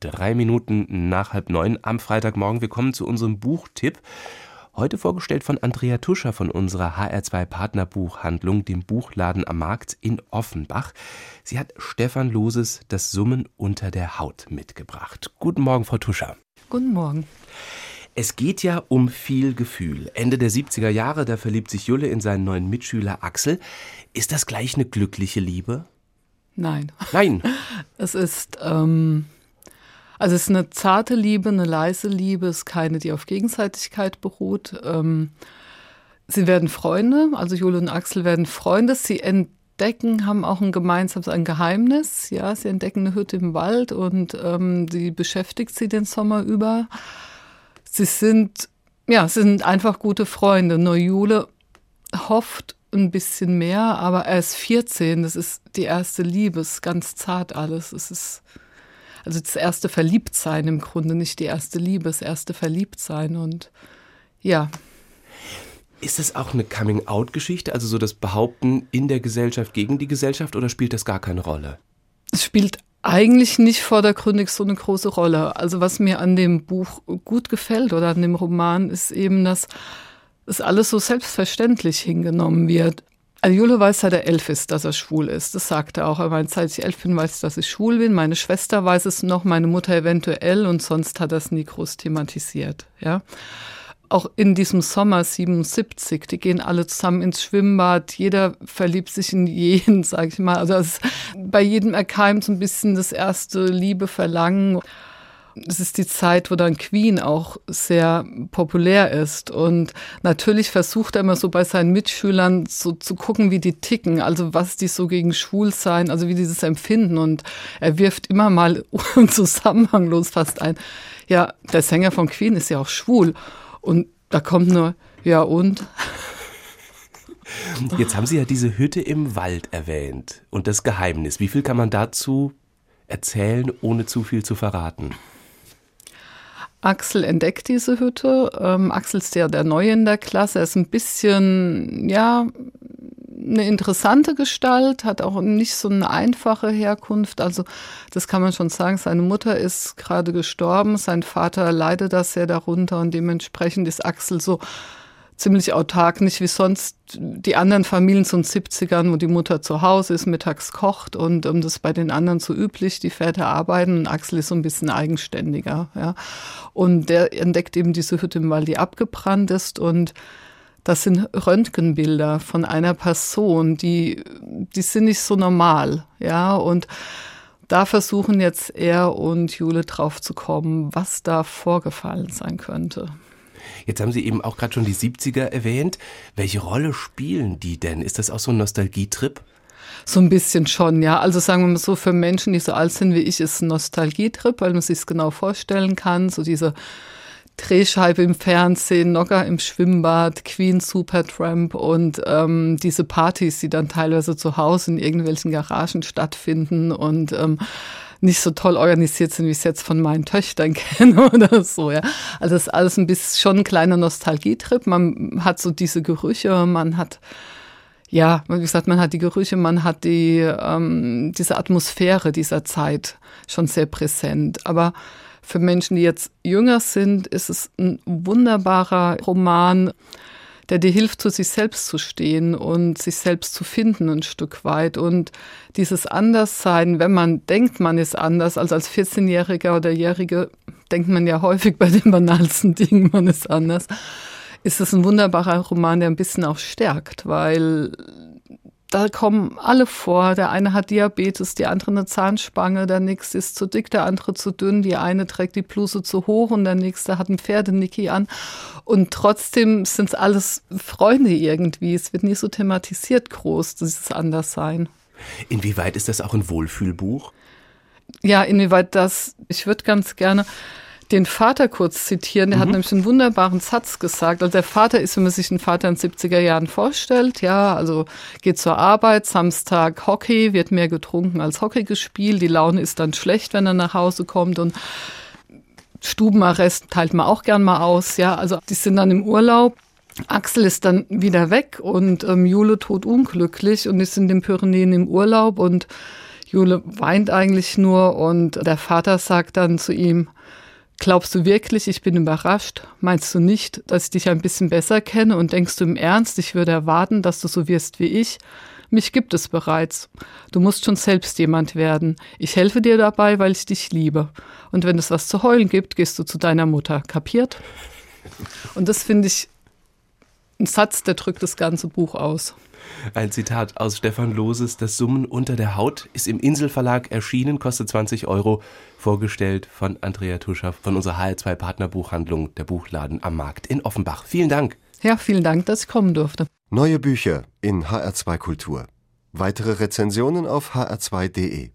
drei Minuten nach halb neun am Freitagmorgen. Wir kommen zu unserem Buchtipp. Heute vorgestellt von Andrea Tuscher von unserer HR2 Partnerbuchhandlung, dem Buchladen am Markt in Offenbach. Sie hat Stefan Loses Das Summen unter der Haut mitgebracht. Guten Morgen, Frau Tuscher. Guten Morgen. Es geht ja um viel Gefühl. Ende der 70er Jahre, da verliebt sich Julle in seinen neuen Mitschüler Axel. Ist das gleich eine glückliche Liebe? Nein. Nein. Es ist, ähm, also es ist eine zarte Liebe, eine leise Liebe, es ist keine, die auf Gegenseitigkeit beruht. Ähm, sie werden Freunde, also Jule und Axel werden Freunde. Sie entdecken, haben auch ein gemeinsames ein Geheimnis. Ja, sie entdecken eine Hütte im Wald und ähm, sie beschäftigt sie den Sommer über. Sie sind, ja, sie sind einfach gute Freunde. Nur Jule hofft ein bisschen mehr, aber er ist 14, das ist die erste Liebe, es ist ganz zart alles. Es ist also das erste Verliebtsein im Grunde, nicht die erste Liebe, das erste Verliebtsein und ja. Ist das auch eine Coming-out-Geschichte, also so das Behaupten in der Gesellschaft gegen die Gesellschaft oder spielt das gar keine Rolle? Es spielt eigentlich nicht vordergründig so eine große Rolle. Also was mir an dem Buch gut gefällt oder an dem Roman ist eben, dass es alles so selbstverständlich hingenommen wird. Also Jule weiß, seit er elf ist, dass er schwul ist. Das sagt er auch. Er meint, seit ich elf bin, weiß ich, dass ich schwul bin. Meine Schwester weiß es noch, meine Mutter eventuell und sonst hat er es nie groß thematisiert. Ja. Auch in diesem Sommer 77, die gehen alle zusammen ins Schwimmbad, jeder verliebt sich in jeden, sag ich mal. Also bei jedem erkeimt so ein bisschen das erste Liebe, Verlangen es ist die Zeit, wo dann Queen auch sehr populär ist. Und natürlich versucht er immer so bei seinen Mitschülern so zu gucken, wie die ticken, also was die so gegen Schwulsein, also wie dieses empfinden. Und er wirft immer mal zusammenhanglos fast ein. Ja, der Sänger von Queen ist ja auch schwul. Und da kommt nur, ja und? Jetzt haben Sie ja diese Hütte im Wald erwähnt und das Geheimnis. Wie viel kann man dazu erzählen, ohne zu viel zu verraten? Axel entdeckt diese Hütte. Ähm, Axel ist ja der Neue in der Klasse. Er ist ein bisschen, ja, eine interessante Gestalt, hat auch nicht so eine einfache Herkunft. Also das kann man schon sagen. Seine Mutter ist gerade gestorben, sein Vater leidet da sehr darunter und dementsprechend ist Axel so ziemlich autark, nicht wie sonst die anderen Familien zu den 70ern, wo die Mutter zu Hause ist, mittags kocht und um, das ist bei den anderen so üblich, die Väter arbeiten und Axel ist so ein bisschen eigenständiger. Ja. Und der entdeckt eben diese Hütte, weil die abgebrannt ist und das sind Röntgenbilder von einer Person, die, die sind nicht so normal, ja, und da versuchen jetzt er und Jule drauf zu kommen, was da vorgefallen sein könnte. Jetzt haben Sie eben auch gerade schon die 70er erwähnt. Welche Rolle spielen die denn? Ist das auch so ein Nostalgietrip? So ein bisschen schon, ja. Also sagen wir mal so, für Menschen, die so alt sind wie ich, ist es ein Nostalgietrip, weil man sich es genau vorstellen kann. So diese Drehscheibe im Fernsehen, Nogger im Schwimmbad, Queen Supertramp und ähm, diese Partys, die dann teilweise zu Hause in irgendwelchen Garagen stattfinden und ähm, nicht so toll organisiert sind, wie ich es jetzt von meinen Töchtern kenne oder so, ja. Also das ist alles ein bisschen schon ein kleiner Nostalgietrip. Man hat so diese Gerüche, man hat ja, wie gesagt, man hat die Gerüche, man hat die ähm, diese Atmosphäre dieser Zeit schon sehr präsent. Aber für Menschen, die jetzt jünger sind, ist es ein wunderbarer Roman der dir hilft, zu sich selbst zu stehen und sich selbst zu finden ein Stück weit. Und dieses Anderssein, wenn man denkt, man ist anders, also als 14-Jähriger oder Jährige denkt man ja häufig bei den banalsten Dingen, man ist anders, ist es ein wunderbarer Roman, der ein bisschen auch stärkt, weil da kommen alle vor. Der eine hat Diabetes, die andere eine Zahnspange, der nächste ist zu dick, der andere zu dünn, die eine trägt die Bluse zu hoch und der nächste hat ein Pferdenicki an. Und trotzdem sind es alles Freunde irgendwie. Es wird nie so thematisiert groß, dieses Anderssein. Inwieweit ist das auch ein Wohlfühlbuch? Ja, inwieweit das, ich würde ganz gerne den Vater kurz zitieren. Der mhm. hat nämlich einen wunderbaren Satz gesagt. Also der Vater ist, wenn man sich den Vater in den 70er Jahren vorstellt, ja, also geht zur Arbeit, Samstag Hockey, wird mehr getrunken als Hockey gespielt. Die Laune ist dann schlecht, wenn er nach Hause kommt und Stubenarrest teilt man auch gern mal aus, ja. Also die sind dann im Urlaub. Axel ist dann wieder weg und ähm, Jule tot unglücklich und ist in den Pyrenäen im Urlaub und Jule weint eigentlich nur und der Vater sagt dann zu ihm, Glaubst du wirklich, ich bin überrascht? Meinst du nicht, dass ich dich ein bisschen besser kenne und denkst du im Ernst, ich würde erwarten, dass du so wirst wie ich? Mich gibt es bereits. Du musst schon selbst jemand werden. Ich helfe dir dabei, weil ich dich liebe. Und wenn es was zu heulen gibt, gehst du zu deiner Mutter. Kapiert? Und das finde ich ein Satz, der drückt das ganze Buch aus. Ein Zitat aus Stefan Loses Das Summen unter der Haut ist im Inselverlag erschienen, kostet 20 Euro, vorgestellt von Andrea Tuscher von unserer HR2 Partnerbuchhandlung, der Buchladen am Markt in Offenbach. Vielen Dank. Ja, vielen Dank, dass ich kommen durfte. Neue Bücher in HR2 Kultur. Weitere Rezensionen auf hr2.de.